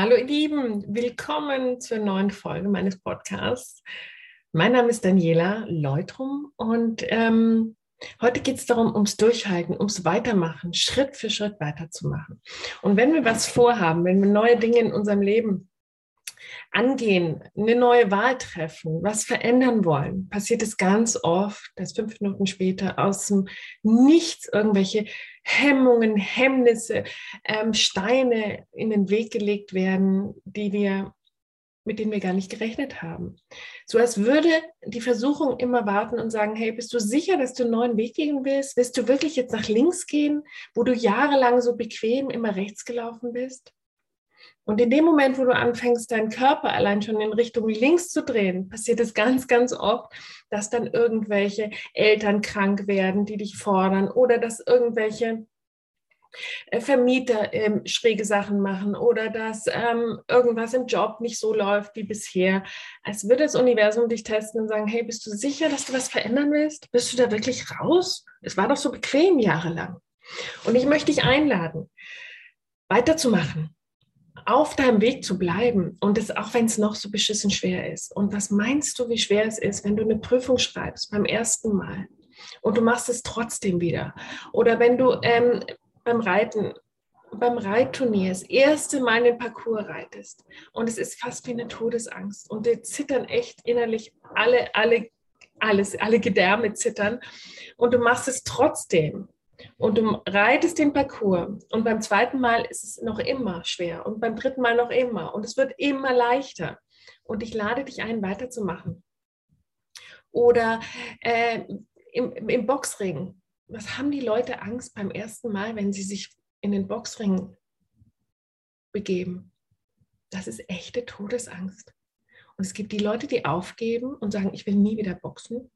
Hallo ihr Lieben, willkommen zur neuen Folge meines Podcasts. Mein Name ist Daniela Leutrum und ähm, heute geht es darum, ums Durchhalten, ums Weitermachen, Schritt für Schritt weiterzumachen. Und wenn wir was vorhaben, wenn wir neue Dinge in unserem Leben angehen, eine neue Wahl treffen, was verändern wollen, passiert es ganz oft, dass fünf Minuten später aus dem Nichts irgendwelche Hemmungen, Hemmnisse, ähm, Steine in den Weg gelegt werden, die wir mit denen wir gar nicht gerechnet haben. So als würde die Versuchung immer warten und sagen, hey, bist du sicher, dass du einen neuen Weg gehen willst? Willst du wirklich jetzt nach links gehen, wo du jahrelang so bequem immer rechts gelaufen bist? Und in dem Moment, wo du anfängst, deinen Körper allein schon in Richtung links zu drehen, passiert es ganz, ganz oft, dass dann irgendwelche Eltern krank werden, die dich fordern oder dass irgendwelche äh, Vermieter ähm, schräge Sachen machen oder dass ähm, irgendwas im Job nicht so läuft wie bisher. Als würde das Universum dich testen und sagen, hey, bist du sicher, dass du was verändern willst? Bist du da wirklich raus? Es war doch so bequem jahrelang. Und ich möchte dich einladen, weiterzumachen, auf deinem Weg zu bleiben und das auch wenn es noch so beschissen schwer ist. Und was meinst du, wie schwer es ist, wenn du eine Prüfung schreibst beim ersten Mal und du machst es trotzdem wieder? Oder wenn du ähm, beim Reiten, beim Reitturnier das erste Mal den Parcours reitest und es ist fast wie eine Todesangst und dir zittern echt innerlich alle, alle, alles, alle Gedärme zittern und du machst es trotzdem und du reitest den Parcours und beim zweiten Mal ist es noch immer schwer und beim dritten Mal noch immer und es wird immer leichter und ich lade dich ein, weiterzumachen. Oder äh, im, im Boxring, was haben die Leute Angst beim ersten Mal, wenn sie sich in den Boxring begeben? Das ist echte Todesangst. Und es gibt die Leute, die aufgeben und sagen, ich will nie wieder boxen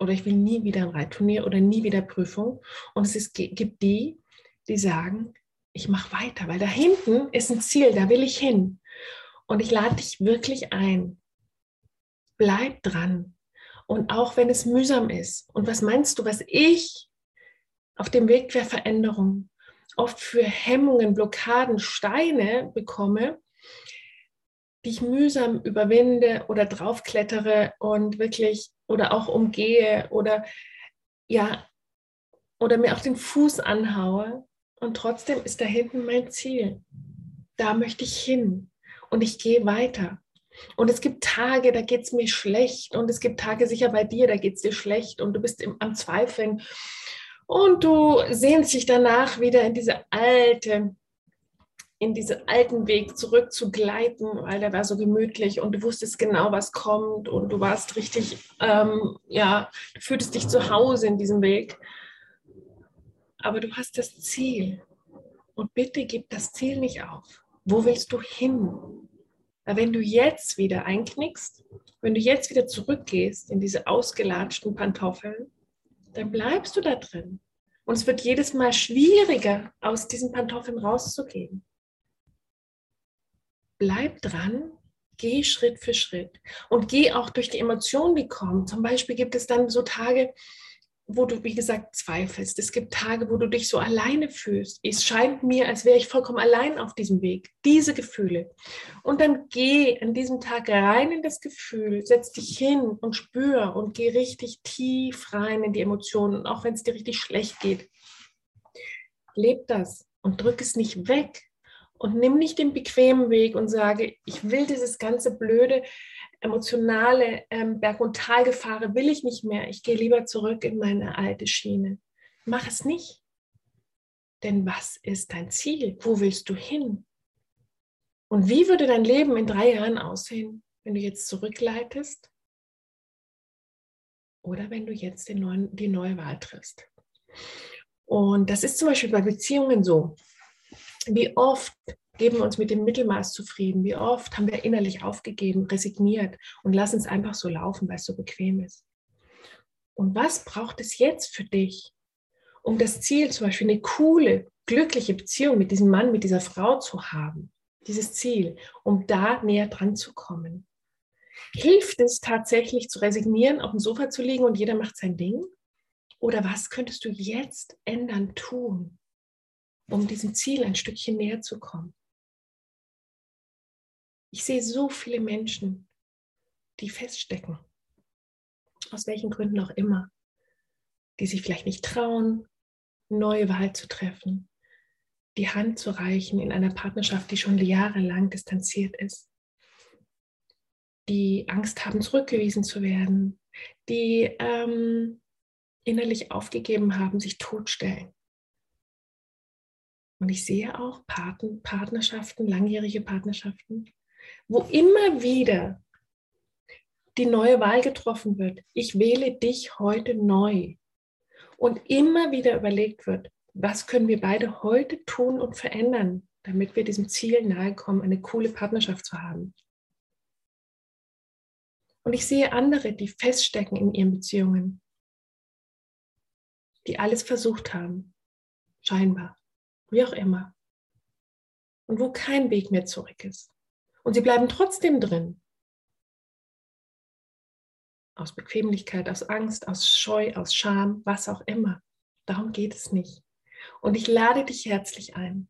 oder ich will nie wieder ein Reitturnier oder nie wieder Prüfung. Und es ist, gibt die, die sagen, ich mache weiter, weil da hinten ist ein Ziel, da will ich hin. Und ich lade dich wirklich ein. Bleib dran. Und auch wenn es mühsam ist. Und was meinst du, was ich auf dem Weg der Veränderung oft für Hemmungen, Blockaden, Steine bekomme, die ich mühsam überwinde oder draufklettere und wirklich oder auch umgehe oder ja, oder mir auch den Fuß anhaue. Und trotzdem ist da hinten mein Ziel. Da möchte ich hin und ich gehe weiter. Und es gibt Tage, da geht es mir schlecht. Und es gibt Tage sicher bei dir, da geht es dir schlecht und du bist im, am Zweifeln. Und du sehnst dich danach wieder in diese alte in diesen alten Weg zurückzugleiten, weil der war so gemütlich und du wusstest genau, was kommt und du warst richtig, ähm, ja, du fühltest dich zu Hause in diesem Weg. Aber du hast das Ziel und bitte gib das Ziel nicht auf. Wo willst du hin? Weil wenn du jetzt wieder einknickst, wenn du jetzt wieder zurückgehst in diese ausgelatschten Pantoffeln, dann bleibst du da drin. Und es wird jedes Mal schwieriger, aus diesen Pantoffeln rauszugehen bleib dran, geh Schritt für Schritt und geh auch durch die Emotionen, die kommen. Zum Beispiel gibt es dann so Tage, wo du, wie gesagt, zweifelst. Es gibt Tage, wo du dich so alleine fühlst. Es scheint mir, als wäre ich vollkommen allein auf diesem Weg. Diese Gefühle. Und dann geh an diesem Tag rein in das Gefühl, setz dich hin und spür und geh richtig tief rein in die Emotionen, auch wenn es dir richtig schlecht geht. Leb das und drück es nicht weg, und nimm nicht den bequemen Weg und sage, ich will dieses ganze blöde, emotionale ähm, Berg- und Talgefahre will ich nicht mehr. Ich gehe lieber zurück in meine alte Schiene. Mach es nicht. Denn was ist dein Ziel? Wo willst du hin? Und wie würde dein Leben in drei Jahren aussehen, wenn du jetzt zurückleitest? Oder wenn du jetzt neuen, die neue Wahl triffst? Und das ist zum Beispiel bei Beziehungen so. Wie oft geben wir uns mit dem Mittelmaß zufrieden? Wie oft haben wir innerlich aufgegeben, resigniert und lassen es einfach so laufen, weil es so bequem ist? Und was braucht es jetzt für dich, um das Ziel, zum Beispiel eine coole, glückliche Beziehung mit diesem Mann, mit dieser Frau zu haben? Dieses Ziel, um da näher dran zu kommen. Hilft es tatsächlich zu resignieren, auf dem Sofa zu liegen und jeder macht sein Ding? Oder was könntest du jetzt ändern, tun, um diesem Ziel ein Stückchen näher zu kommen. Ich sehe so viele Menschen, die feststecken, aus welchen Gründen auch immer, die sich vielleicht nicht trauen, neue Wahl zu treffen, die Hand zu reichen in einer Partnerschaft, die schon jahrelang distanziert ist, die Angst haben, zurückgewiesen zu werden, die ähm, innerlich aufgegeben haben, sich totstellen. Und ich sehe auch Partnerschaften, langjährige Partnerschaften, wo immer wieder die neue Wahl getroffen wird. Ich wähle dich heute neu. Und immer wieder überlegt wird, was können wir beide heute tun und verändern, damit wir diesem Ziel nahe kommen, eine coole Partnerschaft zu haben. Und ich sehe andere, die feststecken in ihren Beziehungen, die alles versucht haben, scheinbar, wie auch immer, und wo kein Weg mehr zurück ist. Und sie bleiben trotzdem drin. Aus Bequemlichkeit, aus Angst, aus Scheu, aus Scham, was auch immer. Darum geht es nicht. Und ich lade dich herzlich ein.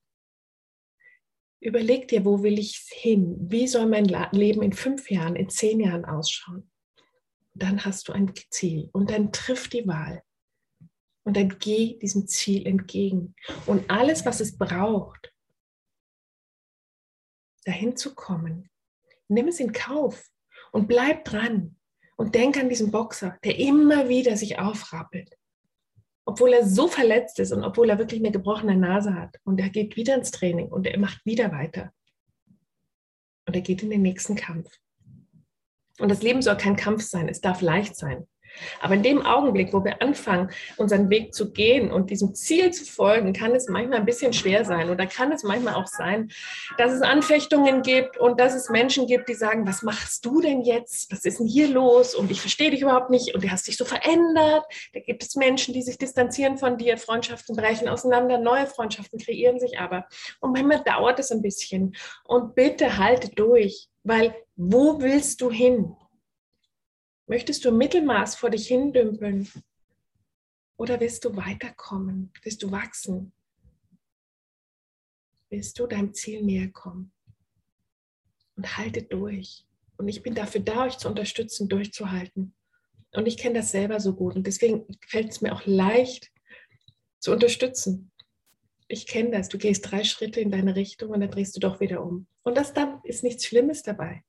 Überleg dir, wo will ich hin? Wie soll mein Leben in fünf Jahren, in zehn Jahren ausschauen? Dann hast du ein Ziel und dann triff die Wahl. Und dann geh diesem Ziel entgegen. Und alles, was es braucht, dahin zu kommen, nimm es in Kauf und bleib dran. Und denk an diesen Boxer, der immer wieder sich aufrappelt obwohl er so verletzt ist und obwohl er wirklich eine gebrochene Nase hat. Und er geht wieder ins Training und er macht wieder weiter. Und er geht in den nächsten Kampf. Und das Leben soll kein Kampf sein, es darf leicht sein. Aber in dem Augenblick, wo wir anfangen, unseren Weg zu gehen und diesem Ziel zu folgen, kann es manchmal ein bisschen schwer sein. Oder kann es manchmal auch sein, dass es Anfechtungen gibt und dass es Menschen gibt, die sagen, was machst du denn jetzt? Was ist denn hier los? Und ich verstehe dich überhaupt nicht und du hast dich so verändert. Da gibt es Menschen, die sich distanzieren von dir, Freundschaften brechen auseinander, neue Freundschaften kreieren sich aber. Und manchmal dauert es ein bisschen. Und bitte halte durch, weil wo willst du hin? Möchtest du Mittelmaß vor dich hindümpeln? Oder willst du weiterkommen? Willst du wachsen? Willst du deinem Ziel näher kommen? Und halte durch. Und ich bin dafür da, euch zu unterstützen, durchzuhalten. Und ich kenne das selber so gut. Und deswegen fällt es mir auch leicht zu unterstützen. Ich kenne das. Du gehst drei Schritte in deine Richtung und dann drehst du doch wieder um. Und das dann ist nichts Schlimmes dabei.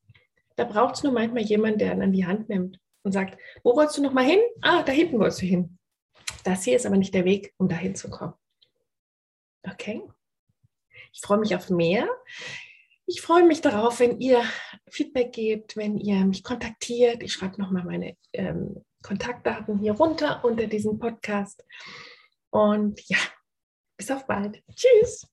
Da braucht es nur manchmal jemanden, der einen an die Hand nimmt und sagt, wo wolltest du noch mal hin? Ah, da hinten wolltest du hin. Das hier ist aber nicht der Weg, um dahin zu kommen. Okay? Ich freue mich auf mehr. Ich freue mich darauf, wenn ihr Feedback gebt, wenn ihr mich kontaktiert. Ich schreibe nochmal meine ähm, Kontaktdaten hier runter unter diesem Podcast. Und ja, bis auf bald. Tschüss.